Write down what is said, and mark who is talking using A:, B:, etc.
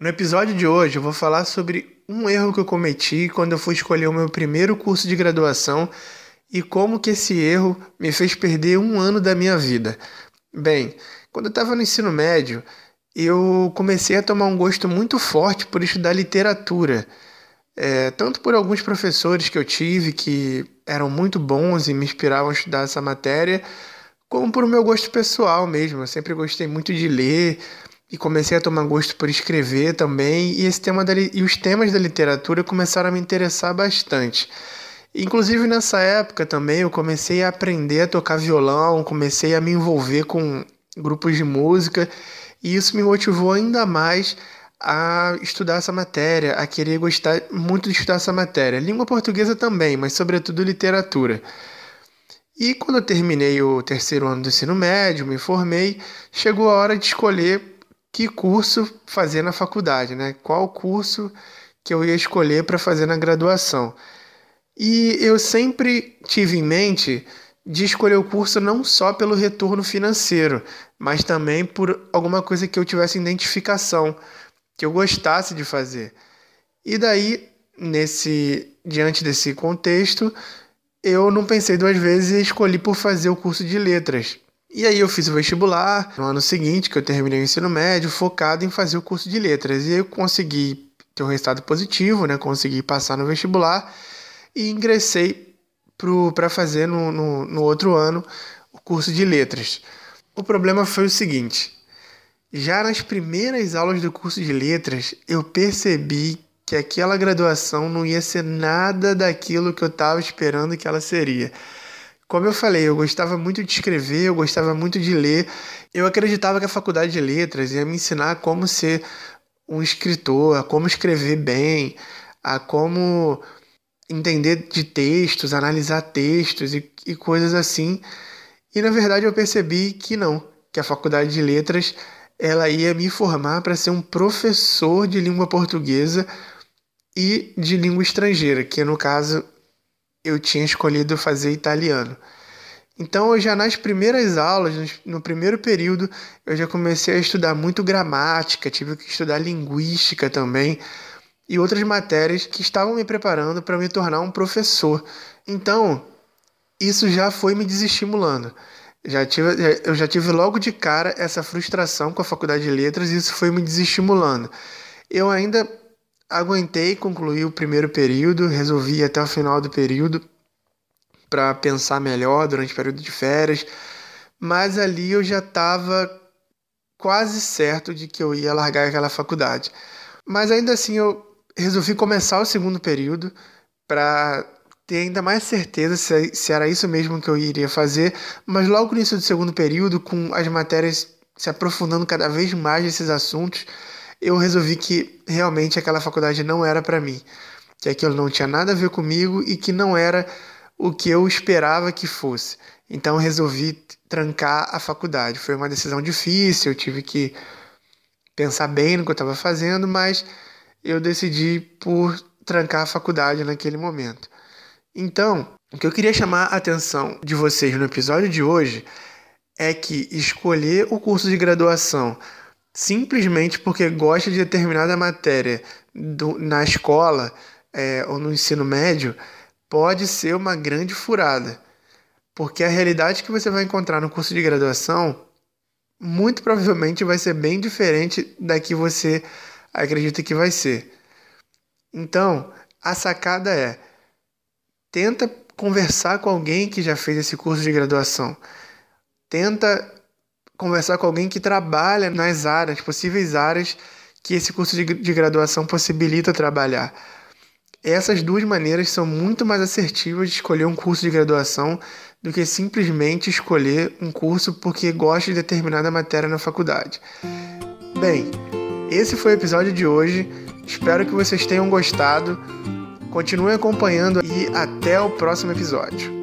A: No episódio de hoje eu vou falar sobre um erro que eu cometi quando eu fui escolher o meu primeiro curso de graduação e como que esse erro me fez perder um ano da minha vida. Bem, quando eu estava no ensino médio, eu comecei a tomar um gosto muito forte por estudar literatura. É, tanto por alguns professores que eu tive que eram muito bons e me inspiravam a estudar essa matéria, como por meu gosto pessoal mesmo. Eu sempre gostei muito de ler, e comecei a tomar gosto por escrever também, e, esse tema da, e os temas da literatura começaram a me interessar bastante. Inclusive nessa época também eu comecei a aprender a tocar violão, comecei a me envolver com grupos de música, e isso me motivou ainda mais a estudar essa matéria, a querer gostar muito de estudar essa matéria. Língua portuguesa também, mas sobretudo literatura. E quando eu terminei o terceiro ano do ensino médio, me formei, chegou a hora de escolher que curso fazer na faculdade, né? Qual curso que eu ia escolher para fazer na graduação. E eu sempre tive em mente de escolher o curso não só pelo retorno financeiro, mas também por alguma coisa que eu tivesse identificação, que eu gostasse de fazer. E daí, nesse diante desse contexto, eu não pensei duas vezes e escolhi por fazer o curso de letras. E aí eu fiz o vestibular no ano seguinte, que eu terminei o ensino médio, focado em fazer o curso de letras. E eu consegui ter um resultado positivo, né? Consegui passar no vestibular e ingressei para fazer no, no, no outro ano o curso de letras. O problema foi o seguinte: já nas primeiras aulas do curso de letras, eu percebi que aquela graduação não ia ser nada daquilo que eu estava esperando que ela seria. Como eu falei, eu gostava muito de escrever, eu gostava muito de ler. Eu acreditava que a faculdade de letras ia me ensinar como ser um escritor, a como escrever bem, a como entender de textos, analisar textos e, e coisas assim. E na verdade eu percebi que não, que a faculdade de letras ela ia me formar para ser um professor de língua portuguesa e de língua estrangeira, que no caso eu tinha escolhido fazer italiano. Então, eu já nas primeiras aulas, no primeiro período, eu já comecei a estudar muito gramática, tive que estudar linguística também e outras matérias que estavam me preparando para me tornar um professor. Então, isso já foi me desestimulando. Já tive, eu já tive logo de cara essa frustração com a faculdade de letras e isso foi me desestimulando. Eu ainda aguentei concluir o primeiro período, resolvi até o final do período para pensar melhor durante o período de férias, mas ali eu já estava quase certo de que eu ia largar aquela faculdade. Mas ainda assim eu resolvi começar o segundo período para ter ainda mais certeza se, se era isso mesmo que eu iria fazer, mas logo no início do segundo período, com as matérias se aprofundando cada vez mais nesses assuntos, eu resolvi que realmente aquela faculdade não era para mim, que aquilo não tinha nada a ver comigo e que não era o que eu esperava que fosse. Então resolvi trancar a faculdade. Foi uma decisão difícil, eu tive que pensar bem no que eu estava fazendo, mas eu decidi por trancar a faculdade naquele momento. Então, o que eu queria chamar a atenção de vocês no episódio de hoje é que escolher o curso de graduação simplesmente porque gosta de determinada matéria do, na escola é, ou no ensino médio pode ser uma grande furada. Porque a realidade que você vai encontrar no curso de graduação muito provavelmente vai ser bem diferente da que você acredita que vai ser. Então, a sacada é: tenta conversar com alguém que já fez esse curso de graduação. Tenta conversar com alguém que trabalha nas áreas, possíveis áreas que esse curso de, de graduação possibilita trabalhar. Essas duas maneiras são muito mais assertivas de escolher um curso de graduação do que simplesmente escolher um curso porque gosta de determinada matéria na faculdade. Bem, esse foi o episódio de hoje. Espero que vocês tenham gostado. Continue acompanhando e até o próximo episódio.